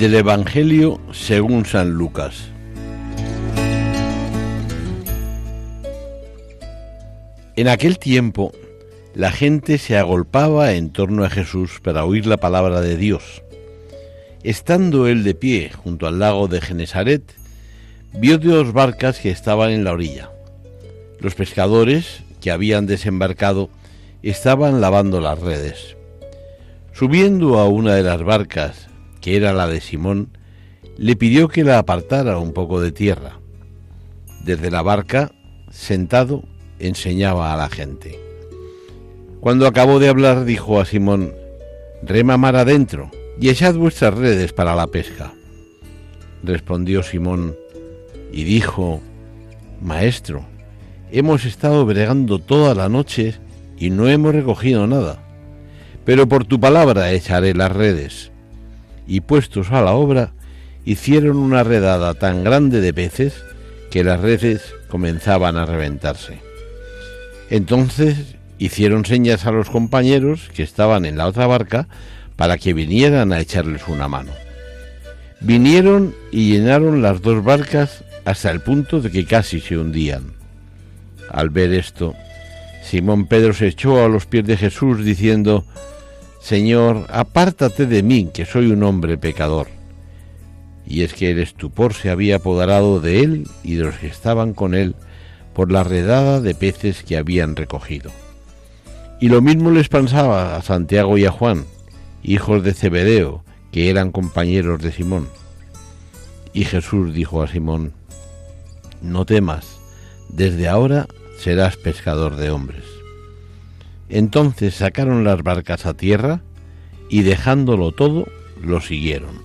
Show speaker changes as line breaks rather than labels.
Del Evangelio según San Lucas. En aquel tiempo, la gente se agolpaba en torno a Jesús para oír la palabra de Dios. Estando él de pie junto al lago de Genesaret, vio dos barcas que estaban en la orilla. Los pescadores, que habían desembarcado, estaban lavando las redes. Subiendo a una de las barcas, que era la de Simón, le pidió que la apartara un poco de tierra. Desde la barca, sentado, enseñaba a la gente. Cuando acabó de hablar, dijo a Simón, Rema mar adentro y echad vuestras redes para la pesca. Respondió Simón y dijo, Maestro, hemos estado bregando toda la noche y no hemos recogido nada, pero por tu palabra echaré las redes y puestos a la obra, hicieron una redada tan grande de peces que las redes comenzaban a reventarse. Entonces hicieron señas a los compañeros que estaban en la otra barca para que vinieran a echarles una mano. Vinieron y llenaron las dos barcas hasta el punto de que casi se hundían. Al ver esto, Simón Pedro se echó a los pies de Jesús diciendo, Señor, apártate de mí, que soy un hombre pecador. Y es que el estupor se había apoderado de él y de los que estaban con él por la redada de peces que habían recogido. Y lo mismo les pensaba a Santiago y a Juan, hijos de Zebedeo, que eran compañeros de Simón. Y Jesús dijo a Simón, No temas, desde ahora serás pescador de hombres. Entonces sacaron las barcas a tierra y dejándolo todo, lo siguieron.